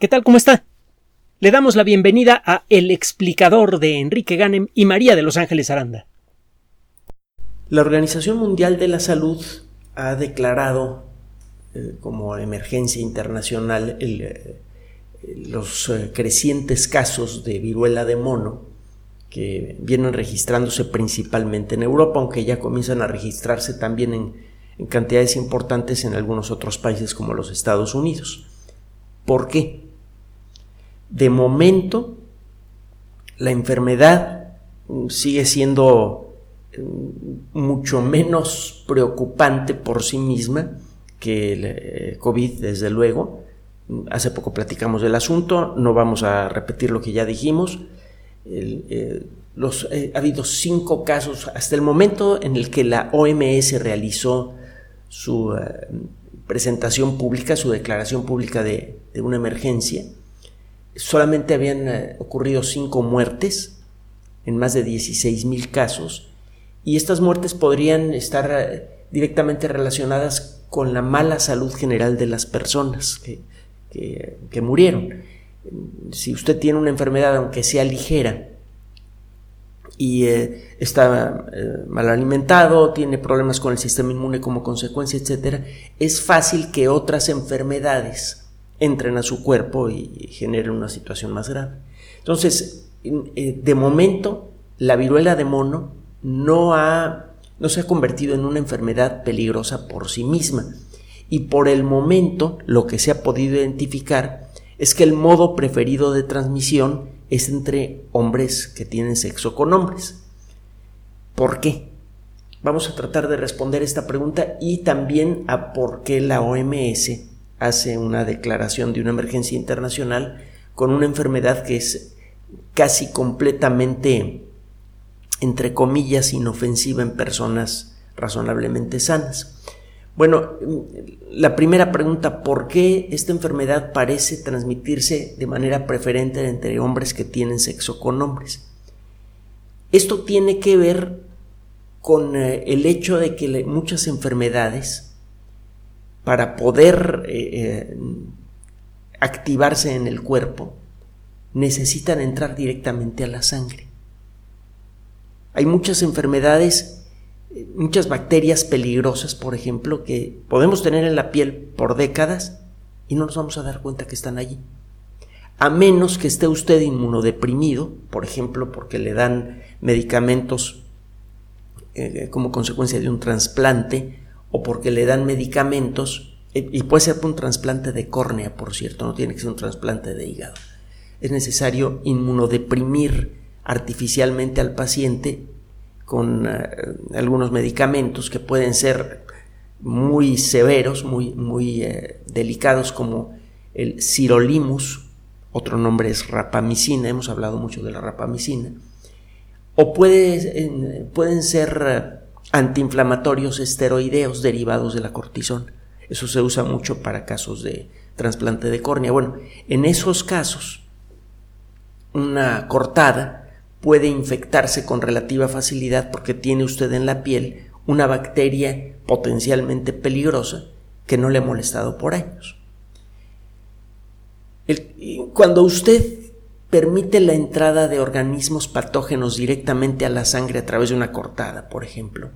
¿Qué tal? ¿Cómo está? Le damos la bienvenida a El explicador de Enrique Ganem y María de Los Ángeles Aranda. La Organización Mundial de la Salud ha declarado eh, como emergencia internacional eh, los eh, crecientes casos de viruela de mono que vienen registrándose principalmente en Europa, aunque ya comienzan a registrarse también en cantidades importantes en algunos otros países como los Estados Unidos. ¿Por qué? De momento, la enfermedad mm, sigue siendo mm, mucho menos preocupante por sí misma que el eh, COVID, desde luego. Hace poco platicamos del asunto, no vamos a repetir lo que ya dijimos. Eh, los, eh, ha habido cinco casos hasta el momento en el que la OMS realizó su presentación pública, su declaración pública de, una emergencia. Solamente habían eh, ocurrido cinco muertes en más de 16 mil casos y estas muertes podrían estar eh, directamente relacionadas con la mala salud general de las personas que, que murieron. Si usted tiene una enfermedad, aunque sea ligera, y eh, está mal alimentado, tiene problemas con el sistema inmune como consecuencia, etcétera, es fácil que otras enfermedades entren a su cuerpo y generen una situación más grave. Entonces, eh, de momento, la viruela de mono no, ha, no se ha convertido en una enfermedad peligrosa por sí misma. Y por el momento, lo que se ha podido identificar es que el modo preferido de transmisión es entre hombres que tienen sexo con hombres. ¿Por qué? Vamos a tratar de responder esta pregunta y también a por qué la OMS hace una declaración de una emergencia internacional con una enfermedad que es casi completamente, entre comillas, inofensiva en personas razonablemente sanas. Bueno, la primera pregunta, ¿por qué esta enfermedad parece transmitirse de manera preferente entre hombres que tienen sexo con hombres? Esto tiene que ver con eh, el hecho de que muchas enfermedades, para poder eh, eh, activarse en el cuerpo, necesitan entrar directamente a la sangre. Hay muchas enfermedades muchas bacterias peligrosas, por ejemplo, que podemos tener en la piel por décadas y no nos vamos a dar cuenta que están allí. A menos que esté usted inmunodeprimido, por ejemplo, porque le dan medicamentos eh, como consecuencia de un trasplante o porque le dan medicamentos, eh, y puede ser un trasplante de córnea, por cierto, no tiene que ser un trasplante de hígado. Es necesario inmunodeprimir artificialmente al paciente con eh, algunos medicamentos que pueden ser muy severos, muy, muy eh, delicados, como el sirolimus, otro nombre es rapamicina, hemos hablado mucho de la rapamicina, o puede, pueden ser antiinflamatorios esteroideos derivados de la cortisona. Eso se usa mucho para casos de trasplante de córnea. Bueno, en esos casos, una cortada puede infectarse con relativa facilidad porque tiene usted en la piel una bacteria potencialmente peligrosa que no le ha molestado por años. cuando usted permite la entrada de organismos patógenos directamente a la sangre a través de una cortada, por ejemplo,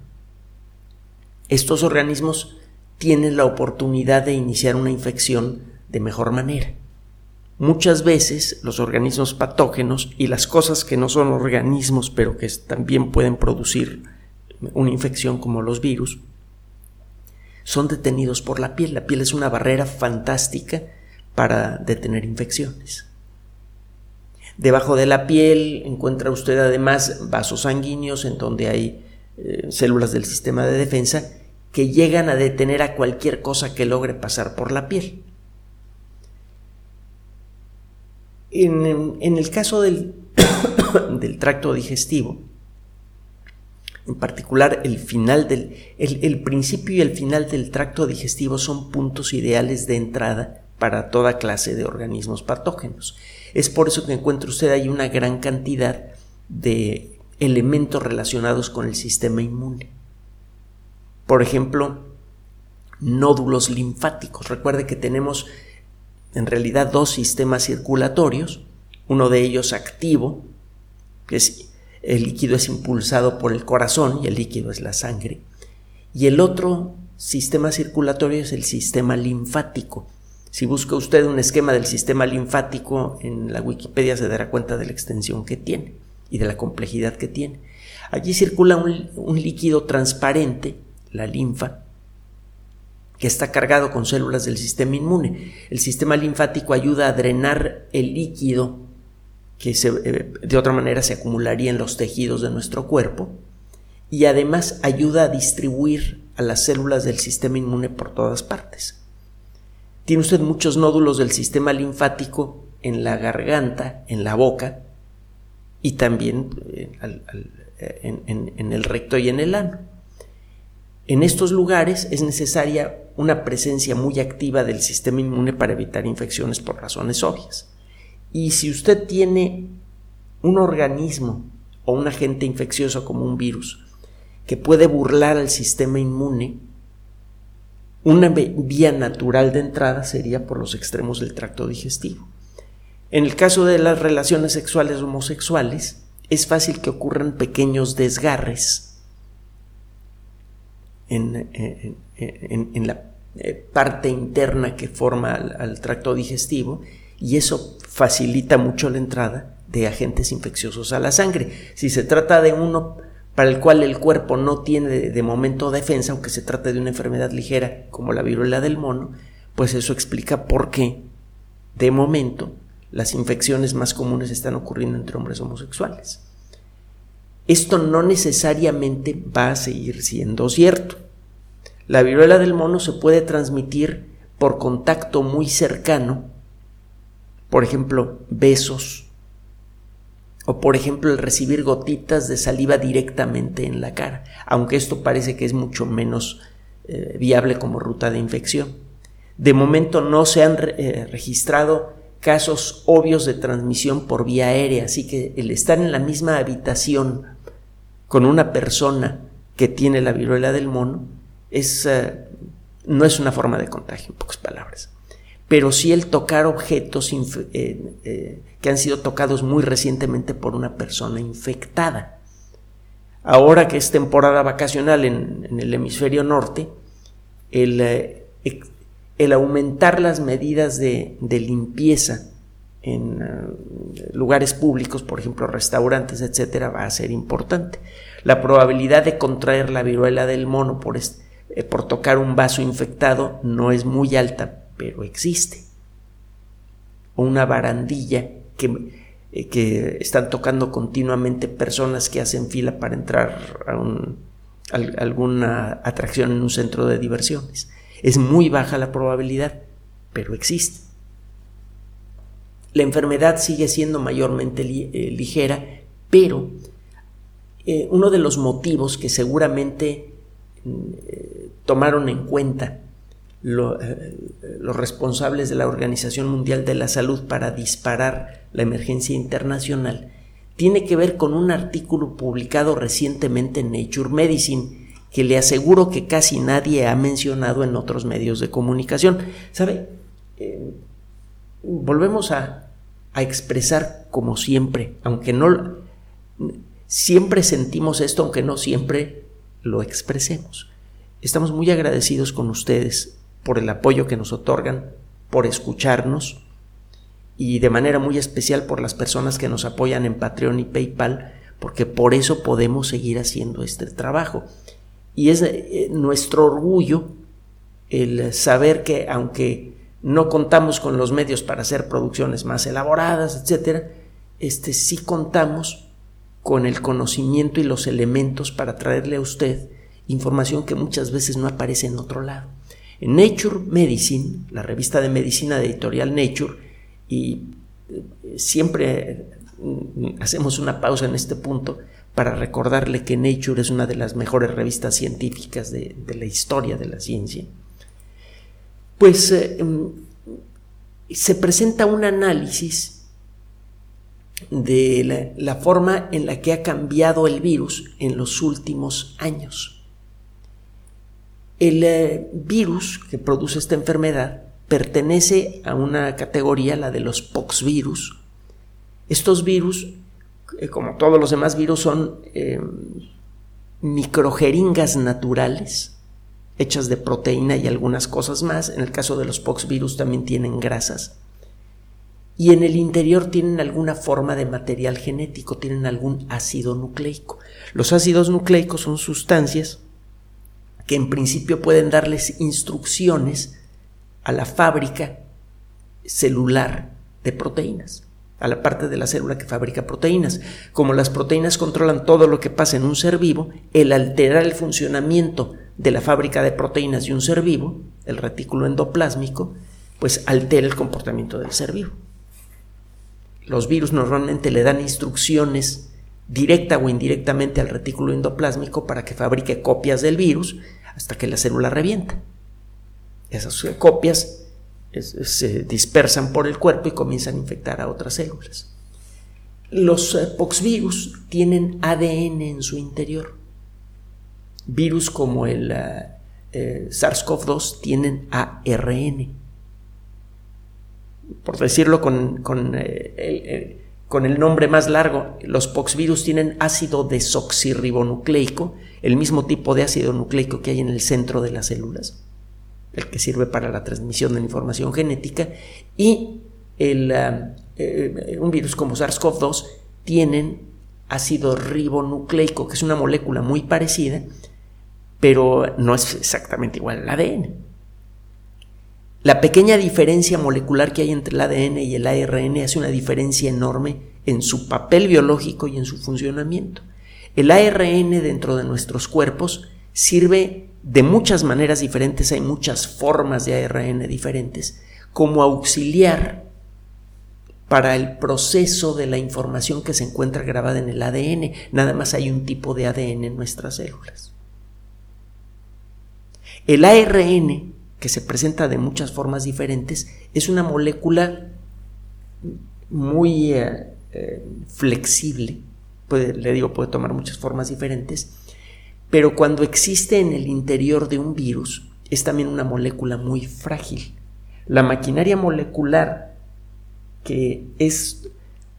estos organismos tienen la oportunidad de iniciar una infección de mejor manera. Muchas veces los organismos patógenos y las cosas que no son organismos pero que también pueden producir una infección como los virus, son detenidos por la piel. La piel es una barrera fantástica para detener infecciones. Debajo de la piel encuentra usted además vasos sanguíneos en donde hay eh, células del sistema de defensa que llegan a detener a cualquier cosa que logre pasar por la piel. En, el caso del, del, tracto digestivo, en particular el final del el, principio y el final del tracto digestivo son puntos ideales de entrada para toda clase de organismos patógenos. Es por eso que encuentra usted ahí una gran cantidad de elementos relacionados con el sistema inmune. Por ejemplo, nódulos linfáticos. Recuerde que tenemos en realidad dos sistemas circulatorios, uno de ellos activo, que es el líquido es impulsado por el corazón y el líquido es la sangre, y el otro sistema circulatorio es el sistema linfático. Si busca usted un esquema del sistema linfático en la Wikipedia se dará cuenta de la extensión que tiene y de la complejidad que tiene. Allí circula un, líquido transparente, la linfa, que está cargado con células del sistema inmune. El sistema linfático ayuda a drenar el líquido que eh, de otra manera se acumularía en los tejidos de nuestro cuerpo y además ayuda a distribuir a las células del sistema inmune por todas partes. Tiene usted muchos nódulos del sistema linfático en la garganta, en la boca y también eh, en el recto y en el ano. En estos lugares es necesaria una presencia muy activa del sistema inmune para evitar infecciones por razones obvias. Y si usted tiene un organismo o un agente infeccioso como un virus que puede burlar al sistema inmune, una vía natural de entrada sería por los extremos del tracto digestivo. En el caso de las relaciones sexuales homosexuales, es fácil que ocurran pequeños desgarres en, la eh, parte interna que forma al, tracto digestivo y eso facilita mucho la entrada de agentes infecciosos a la sangre. Si se trata de uno para el cual el cuerpo no tiene de, momento defensa, aunque se trate de una enfermedad ligera como la viruela del mono, pues eso explica por qué de momento las infecciones más comunes están ocurriendo entre hombres homosexuales. Esto no necesariamente va a seguir siendo cierto. La viruela del mono se puede transmitir por contacto muy cercano, por ejemplo, besos, o por ejemplo el recibir gotitas de saliva directamente en la cara, aunque esto parece que es mucho menos eh, viable como ruta de infección. De momento no se han eh, registrado casos obvios de transmisión por vía aérea, así que el estar en la misma habitación con una persona que tiene la viruela del mono es, eh, no es una forma de contagio, en pocas palabras. Pero sí el tocar objetos eh, eh, que han sido tocados muy recientemente por una persona infectada. Ahora que es temporada vacacional en, el hemisferio norte, el, el, aumentar las medidas de, limpieza en eh, lugares públicos, por ejemplo restaurantes, etcétera, va a ser importante. La probabilidad de contraer la viruela del mono eh, por tocar un vaso infectado no es muy alta, pero existe. Una barandilla que, eh, que están tocando continuamente personas que hacen fila para entrar a, a alguna atracción en un centro de diversiones. Es muy baja la probabilidad, pero existe la enfermedad sigue siendo mayormente eh, ligera, pero eh, uno de los motivos que seguramente mm, tomaron en cuenta los responsables de la Organización Mundial de la Salud para disparar la emergencia internacional tiene que ver con un artículo publicado recientemente en Nature Medicine que le aseguro que casi nadie ha mencionado en otros medios de comunicación. ¿Sabe? volvemos a, expresar como siempre, aunque no siempre sentimos esto, aunque no siempre lo expresemos. Estamos muy agradecidos con ustedes por el apoyo que nos otorgan, por escucharnos y de manera muy especial por las personas que nos apoyan en Patreon y PayPal, porque por eso podemos seguir haciendo este trabajo. Y es eh, nuestro orgullo el saber que aunque no contamos con los medios para hacer producciones más elaboradas, etcétera, este sí contamos con el conocimiento y los elementos para traerle a usted información que muchas veces no aparece en otro lado. En Nature Medicine, la revista de medicina de editorial Nature, y eh, siempre mm, hacemos una pausa en este punto para recordarle que Nature es una de las mejores revistas científicas de, la historia de la ciencia pues eh, em, se presenta un análisis de la, forma en la que ha cambiado el virus en los últimos años. El eh, virus que produce esta enfermedad pertenece a una categoría, la de los poxvirus. Estos virus, eh, como todos los demás virus, son eh, microjeringas naturales hechas de proteína y algunas cosas más. En el caso de los poxvirus también tienen grasas. Y en el interior tienen alguna forma de material genético, tienen algún ácido nucleico. Los ácidos nucleicos son sustancias que en principio pueden darles instrucciones a la fábrica celular de proteínas, a la parte de la célula que fabrica proteínas. Como las proteínas controlan todo lo que pasa en un ser vivo, el alterar el funcionamiento de la fábrica de proteínas de un ser vivo, el retículo endoplásmico, pues altera el comportamiento del ser vivo. Los virus normalmente le dan instrucciones directa o indirectamente al retículo endoplásmico para que fabrique copias del virus hasta que la célula revienta. Esas copias se dispersan por el cuerpo y comienzan a infectar a otras células. Los eh, poxvirus tienen ADN en su interior. Virus como el eh, eh, SARS-CoV-2 tienen ARN. Por decirlo con, con el nombre más largo, los poxvirus tienen ácido desoxirribonucleico, el mismo tipo de ácido nucleico que hay en el centro de las células, el que sirve para la transmisión de la información genética, y el, ah, eh, un virus como SARS-CoV-2 tienen ácido ribonucleico, que es una molécula muy parecida, pero no es exactamente igual al ADN. La pequeña diferencia molecular que hay entre el ADN y el ARN hace una diferencia enorme en su papel biológico y en su funcionamiento. El ARN dentro de nuestros cuerpos sirve de muchas maneras diferentes, hay muchas formas de ARN diferentes, como auxiliar para el proceso de la información que se encuentra grabada en el ADN. Nada más hay un tipo de ADN en nuestras células. El ARN, que se presenta de muchas formas diferentes, es una molécula muy eh, eh, flexible le digo, puede tomar muchas formas diferentes, pero cuando existe en el interior de un virus, es también una molécula muy frágil. La maquinaria molecular que es,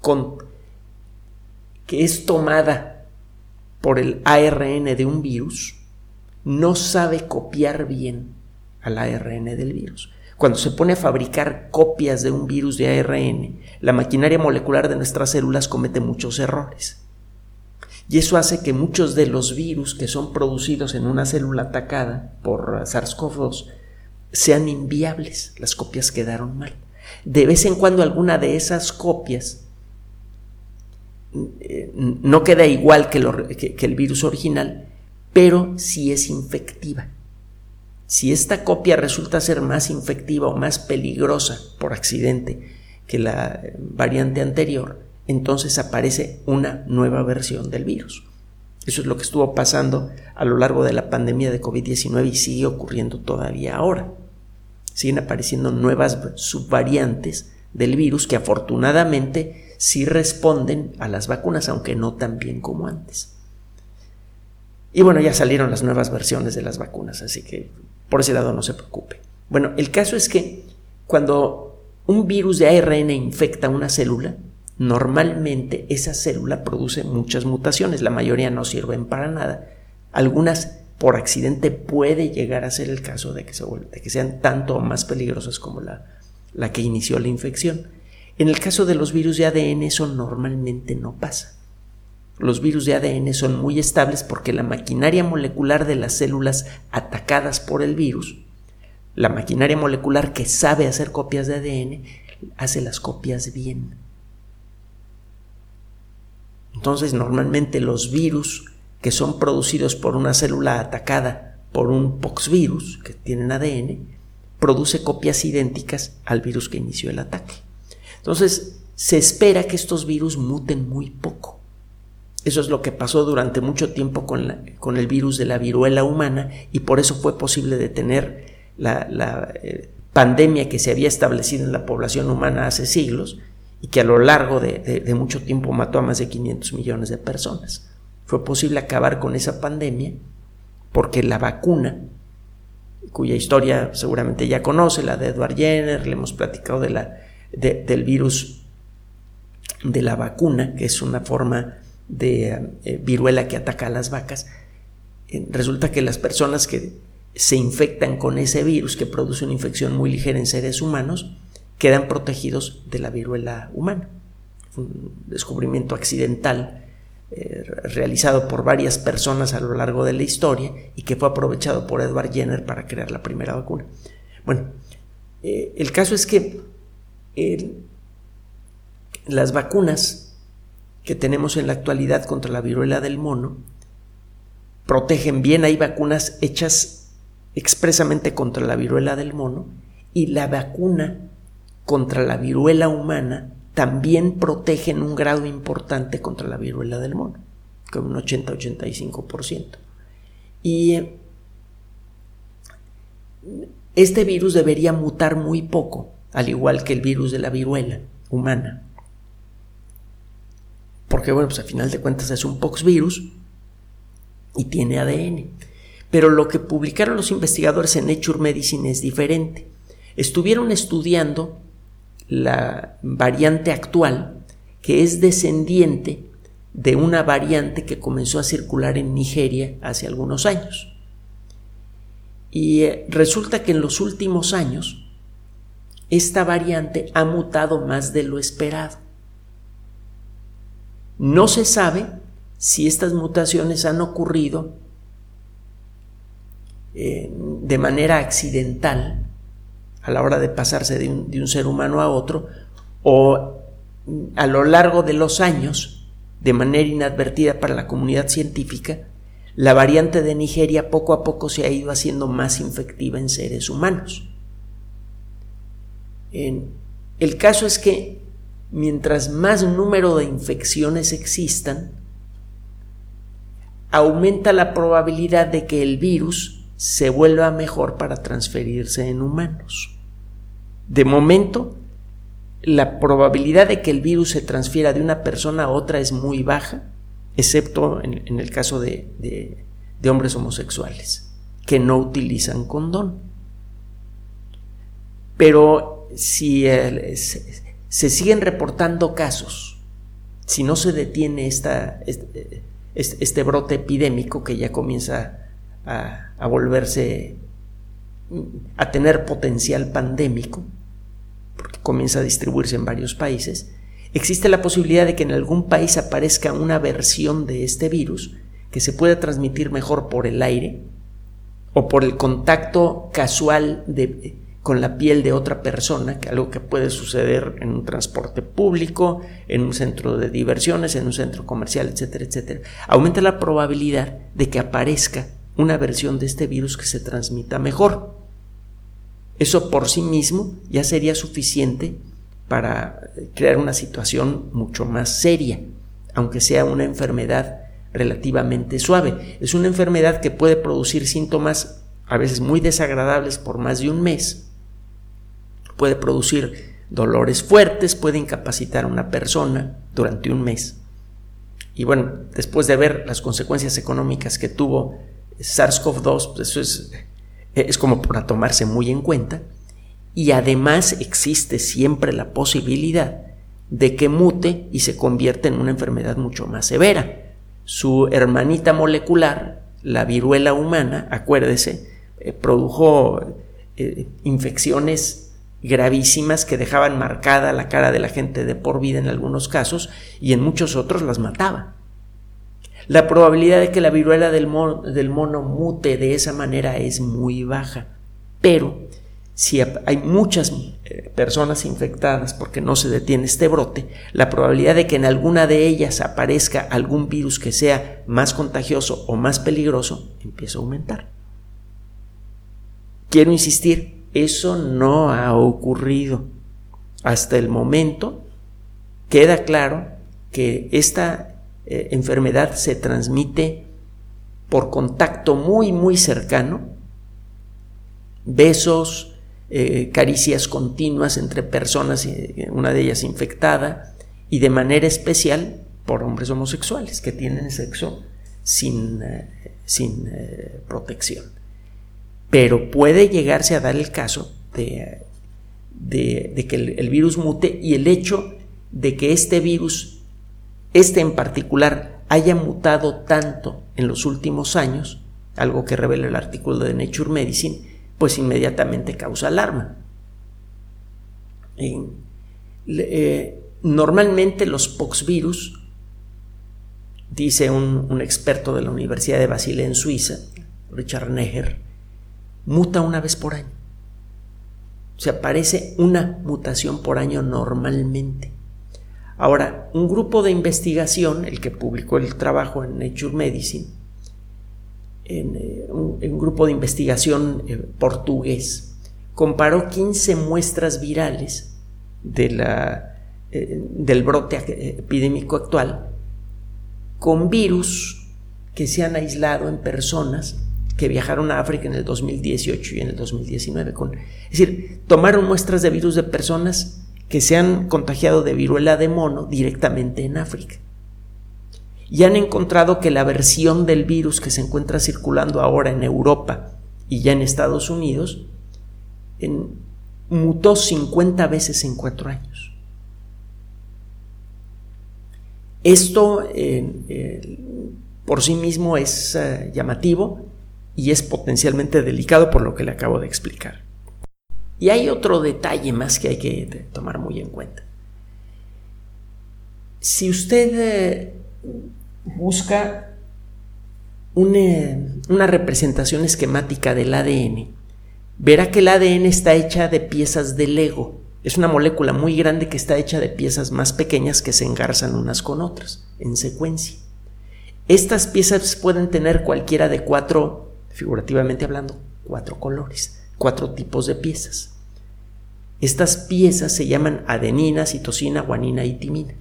con, que es tomada por el ARN de un virus no sabe copiar bien al ARN del virus. Cuando se pone a fabricar copias de un virus de ARN, la maquinaria molecular de nuestras células comete muchos errores. Y eso hace que muchos de los virus que son producidos en una célula atacada por SARS-CoV-2 sean inviables. Las copias quedaron mal. De vez en cuando alguna de esas copias eh, no queda igual que, el virus original, pero sí es infectiva. Si esta copia resulta ser más infectiva o más peligrosa por accidente que la variante anterior, entonces aparece una nueva versión del virus. Eso es lo que estuvo pasando a lo largo de la pandemia de COVID-19 y sigue ocurriendo todavía ahora. Siguen apareciendo nuevas subvariantes del virus que afortunadamente sí responden a las vacunas, aunque no tan bien como antes. Y bueno, ya salieron las nuevas versiones de las vacunas, así que por ese lado no se preocupe. Bueno, el caso es que cuando un virus de ARN infecta una célula, normalmente esa célula produce muchas mutaciones, la mayoría no sirven para nada. Algunas por accidente puede llegar a ser el caso de que, se, que sean tanto o más peligrosas como la, la que inició la infección. En el caso de los virus de ADN eso normalmente no pasa. Los virus de ADN son muy estables porque la maquinaria molecular de las células atacadas por el virus, la maquinaria molecular que sabe hacer copias de ADN, hace las copias bien. Entonces, normalmente los virus que son producidos por una célula atacada por un poxvirus que tienen ADN, produce copias idénticas al virus que inició el ataque. Entonces, se espera que estos virus muten muy poco. Eso es lo que pasó durante mucho tiempo con, el virus de la viruela humana y por eso fue posible detener la, eh, pandemia que se había establecido en la población humana hace siglos y que a lo largo de, mucho tiempo mató a más de 500 millones de personas. Fue posible acabar con esa pandemia porque la vacuna cuya historia seguramente ya conoce, la de Edward Jenner, le hemos platicado de la, del virus de la vacuna, que es una forma de eh, viruela que ataca a las vacas. Eh, resulta que las personas que se infectan con ese virus, que produce una infección muy ligera en seres humanos, quedan protegidos de la viruela humana. un descubrimiento accidental eh, realizado por varias personas a lo largo de la historia y que fue aprovechado por Edward Jenner para crear la primera vacuna. Bueno, el caso es que las vacunas que tenemos en la actualidad contra la viruela del mono protegen bien, hay vacunas hechas expresamente contra la viruela del mono y la vacuna contra la viruela humana también protegen un grado importante contra la viruela del mono, con un 80-85%. Y eh, este virus debería mutar muy poco, al igual que el virus de la viruela humana. Porque, bueno, pues a final de cuentas es un poxvirus y tiene ADN. Pero lo que publicaron los investigadores en Nature Medicine es diferente. Estuvieron estudiando la variante actual, que es descendiente de una variante que comenzó a circular en Nigeria hace algunos años. Y eh, resulta que en los últimos años esta variante ha mutado más de lo esperado. No se sabe si estas mutaciones han ocurrido eh, de manera accidental a la hora de pasarse de un, ser humano a otro, o a lo largo de los años, de manera inadvertida para la comunidad científica, la variante de Nigeria poco a poco se ha ido haciendo más infectiva en seres humanos. el caso es que mientras más número de infecciones existan, aumenta la probabilidad de que el virus se vuelva mejor para transferirse en humanos. De momento, la probabilidad de que el virus se transfiera de una persona a otra es muy baja, excepto en, el caso de, hombres homosexuales que no utilizan condón. Pero si se, siguen reportando casos, si no se detiene esta, este, este brote epidémico que ya comienza a, volverse, a tener potencial pandémico, porque comienza a distribuirse en varios países, existe la posibilidad de que en algún país aparezca una versión de este virus que se pueda transmitir mejor por el aire o por el contacto casual de, con la piel de otra persona, que algo que puede suceder en un transporte público, en un centro de diversiones, en un centro comercial, etcétera, etcétera. Aumenta la probabilidad de que aparezca una versión de este virus que se transmita mejor. Eso por sí mismo ya sería suficiente para crear una situación mucho más seria, aunque sea una enfermedad relativamente suave. Es una enfermedad que puede producir síntomas a veces muy desagradables por más de un mes. Puede producir dolores fuertes, puede incapacitar a una persona durante un mes. Y bueno, después de ver las consecuencias económicas que tuvo SARS-CoV-2, pues eso es, es como para tomarse muy en cuenta. Y además existe siempre la posibilidad de que mute y se convierta en una enfermedad mucho más severa. Su hermanita molecular, la viruela humana, acuérdese, eh, produjo eh, infecciones gravísimas que dejaban marcada la cara de la gente de por vida en algunos casos y en muchos otros las mataba. La probabilidad de que la viruela del mono, mute de esa manera es muy baja, pero si hay muchas eh, personas infectadas porque no se detiene este brote, la probabilidad de que en alguna de ellas aparezca algún virus que sea más contagioso o más peligroso empieza a aumentar. Quiero insistir, eso no ha ocurrido. Hasta el momento queda claro que esta eh, enfermedad se transmite por contacto muy, muy cercano, besos, eh, caricias continuas entre personas, eh, una de ellas infectada, y de manera especial por hombres homosexuales que tienen sexo sin, sin protección. Pero puede llegarse a dar el caso de, que el, virus mute y el hecho de que este virus, este en particular, haya mutado tanto en los últimos años, algo que revela el artículo de Nature Medicine, pues inmediatamente causa alarma. Eh, normalmente los poxvirus, dice un, un, experto de la Universidad de Basilea en Suiza, Richard Neher, muta una vez por año. O sea, aparece una mutación por año normalmente. Ahora, un grupo de investigación, el que publicó el trabajo en Nature Medicine, en, eh, un, grupo de investigación eh, portugués, comparó 15 muestras virales de la, eh, del brote epidémico actual con virus que se han aislado en personas que viajaron a África en el 2018 y en el 2019. Con, es decir, tomaron muestras de virus de personas que se han contagiado de viruela de mono directamente en África. Y han encontrado que la versión del virus que se encuentra circulando ahora en Europa y ya en Estados Unidos mutó 50 veces en cuatro años. Esto eh, eh, por sí mismo es eh, llamativo y es potencialmente delicado por lo que le acabo de explicar. Y hay otro detalle más que hay que tomar muy en cuenta. Si usted eh, busca una, representación esquemática del ADN, verá que el ADN está hecha de piezas de Lego. Es una molécula muy grande que está hecha de piezas más pequeñas que se engarzan unas con otras en secuencia. Estas piezas pueden tener cualquiera de cuatro figurativamente hablando, cuatro colores, cuatro tipos de piezas. Estas piezas se llaman adenina, citosina, guanina y timina.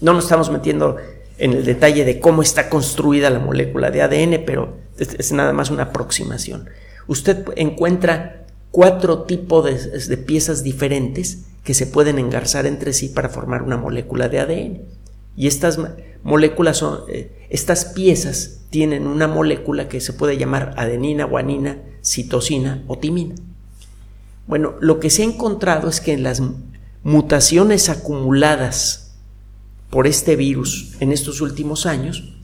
No nos estamos metiendo en el detalle de cómo está construida la molécula de ADN, pero es, nada más una aproximación. Usted encuentra cuatro tipos de, de, piezas diferentes que se pueden engarzar entre sí para formar una molécula de ADN. Y estas moléculas son, eh, estas piezas tienen una molécula que se puede llamar adenina, guanina, citosina o timina. Bueno, lo que se ha encontrado es que en las mutaciones acumuladas por este virus en estos últimos años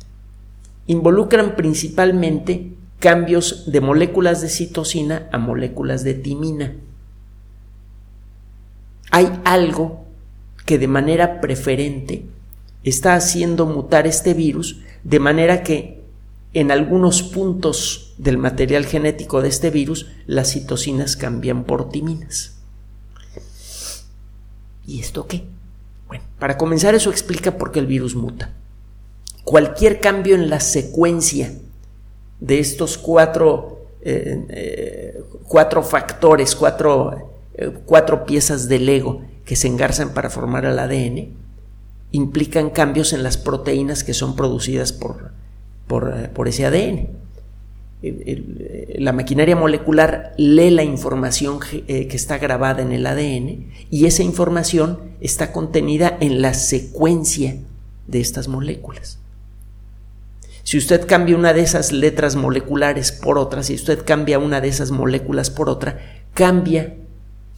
involucran principalmente cambios de moléculas de citosina a moléculas de timina. Hay algo que de manera preferente está haciendo mutar este virus de manera que en algunos puntos del material genético de este virus las citocinas cambian por timinas. ¿Y esto qué? Bueno, para comenzar eso explica por qué el virus muta. Cualquier cambio en la secuencia de estos cuatro, eh, eh, cuatro factores, cuatro, eh, cuatro piezas de Lego que se engarzan para formar el ADN, implican cambios en las proteínas que son producidas por, por, eh, ese ADN. la maquinaria molecular lee la información eh, que está grabada en el ADN y esa información está contenida en la secuencia de estas moléculas. Si usted cambia una de esas letras moleculares por otra, si usted cambia una de esas moléculas por otra, cambia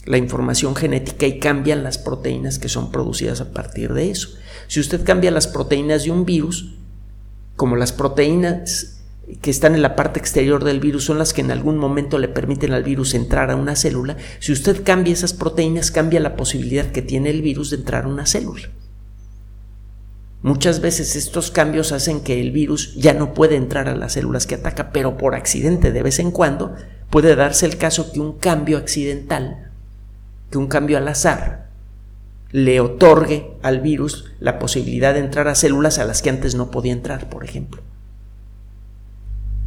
la información genética y cambian las proteínas que son producidas a partir de eso. Si usted cambia las proteínas de un virus, como las proteínas que están en la parte exterior del virus son las que en algún momento le permiten al virus entrar a una célula, si usted cambia esas proteínas, cambia la posibilidad que tiene el virus de entrar a una célula. Muchas veces estos cambios hacen que el virus ya no puede entrar a las células que ataca, pero por accidente de vez en cuando puede darse el caso que un cambio accidental que un cambio al azar le otorgue al virus la posibilidad de entrar a células a las que antes no podía entrar, por ejemplo.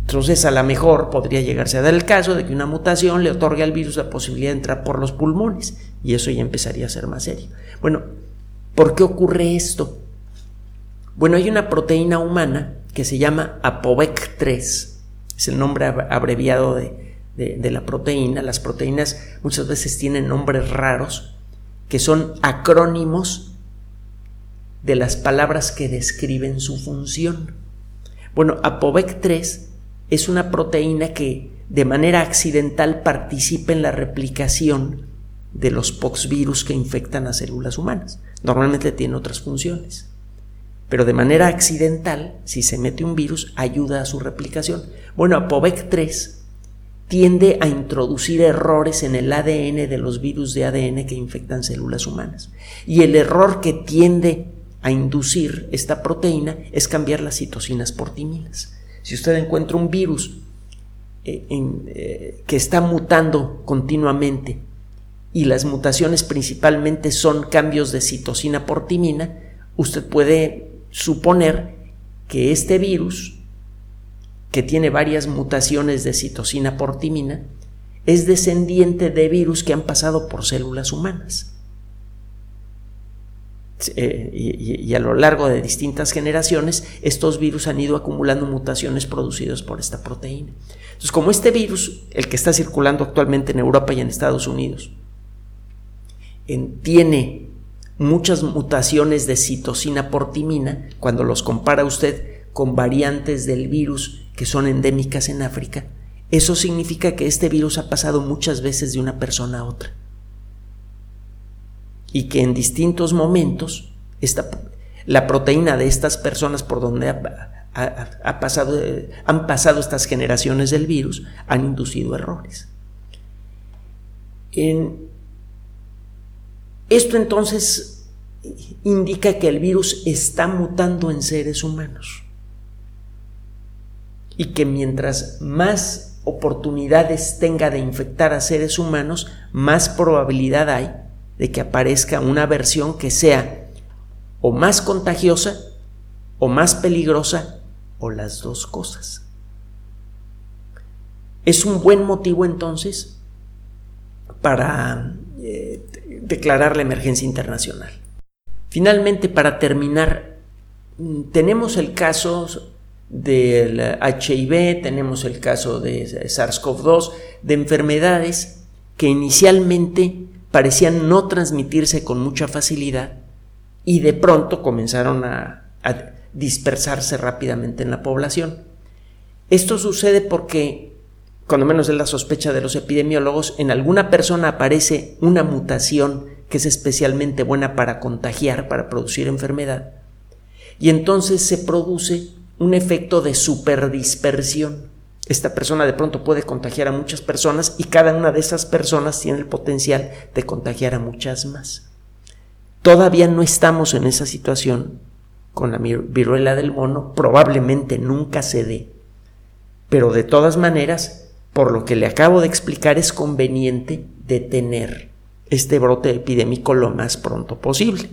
Entonces, a lo mejor podría llegarse a dar el caso de que una mutación le otorgue al virus la posibilidad de entrar por los pulmones, y eso ya empezaría a ser más serio. Bueno, ¿por qué ocurre esto? Bueno, hay una proteína humana que se llama APOVEC3, es el nombre abreviado de, de, la proteína. Las proteínas muchas veces tienen nombres raros que son acrónimos de las palabras que describen su función. Bueno, APOVEC3 es una proteína que de manera accidental participa en la replicación de los poxvirus que infectan a células humanas. Normalmente tiene otras funciones. Pero de manera accidental, si se mete un virus, ayuda a su replicación. Bueno, APOVEC 3 tiende a introducir errores en el ADN de los virus de ADN que infectan células humanas. Y el error que tiende a inducir esta proteína es cambiar las citocinas por timinas. Si usted encuentra un virus eh, eh, que está mutando continuamente y las mutaciones principalmente son cambios de citosina por timina, usted puede suponer que este virus, que tiene varias mutaciones de citosina por timina, es descendiente de virus que han pasado por células humanas. Eh, y, a lo largo de distintas generaciones, estos virus han ido acumulando mutaciones producidas por esta proteína. Entonces, como este virus, el que está circulando actualmente en Europa y en Estados Unidos, tiene muchas mutaciones de citosina por timina, cuando los compara usted con variantes del virus que son endémicas en África, eso significa que este virus ha pasado muchas veces de una persona a otra y que en distintos momentos la proteína de estas personas por donde ha, pasado, han pasado estas generaciones del virus han inducido errores. esto entonces indica que el virus está mutando en seres humanos y que mientras más oportunidades tenga de infectar a seres humanos, más probabilidad hay de que aparezca una versión que sea o más contagiosa o más peligrosa o las dos cosas. Es un buen motivo entonces para eh, declarar la emergencia internacional. Finalmente, para terminar, mm, tenemos el caso del HIV, tenemos el caso de SARS-CoV-2, de enfermedades que inicialmente parecían no transmitirse con mucha facilidad y de pronto comenzaron a, dispersarse rápidamente en la población. Esto sucede porque, cuando menos es la sospecha de los epidemiólogos, en alguna persona aparece una mutación que es especialmente buena para contagiar, para producir enfermedad, y entonces se produce un efecto de superdispersión esta persona de pronto puede contagiar a muchas personas y cada una de esas personas tiene el potencial de contagiar a muchas más. Todavía no estamos en esa situación con la viruela del mono, probablemente nunca se dé. Pero de todas maneras, por lo que le acabo de explicar, es conveniente detener este brote epidémico lo más pronto posible.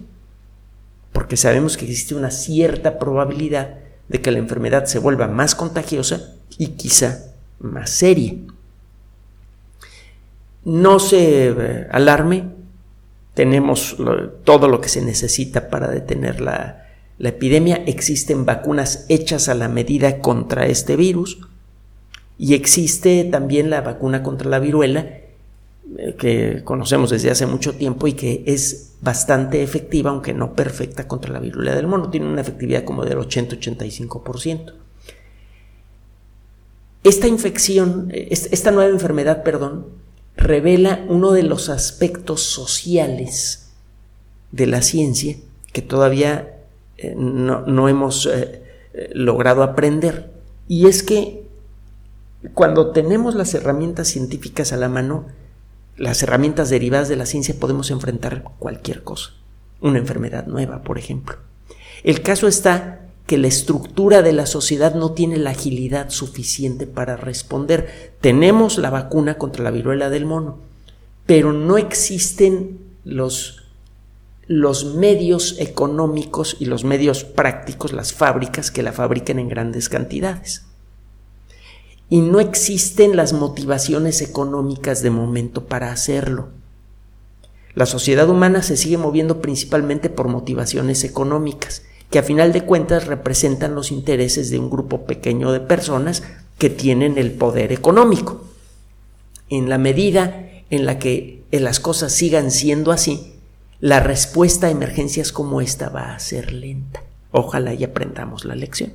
Porque sabemos que existe una cierta probabilidad de que la enfermedad se vuelva más contagiosa y quizá más seria. No se eh, alarme, tenemos todo lo que se necesita para detener la, la epidemia, existen vacunas hechas a la medida contra este virus y existe también la vacuna contra la viruela que conocemos desde hace mucho tiempo y que es bastante efectiva, aunque no perfecta contra la viruela del mono. Tiene una efectividad como del 80-85%. Esta infección, esta nueva enfermedad, perdón, revela uno de los aspectos sociales de la ciencia que todavía eh, no, hemos eh, logrado aprender. Y es que cuando tenemos las herramientas científicas a la mano, las herramientas derivadas de la ciencia podemos enfrentar cualquier cosa. Una enfermedad nueva, por ejemplo. El caso está que la estructura de la sociedad no tiene la agilidad suficiente para responder. Tenemos la vacuna contra la viruela del mono, pero no existen los, los medios económicos y los medios prácticos, las fábricas que la fabriquen en grandes cantidades y no existen las motivaciones económicas de momento para hacerlo. La sociedad humana se sigue moviendo principalmente por motivaciones económicas, que a final de cuentas representan los intereses de un grupo pequeño de personas que tienen el poder económico. En la medida en la que las cosas sigan siendo así, la respuesta a emergencias como esta va a ser lenta. Ojalá y aprendamos la lección.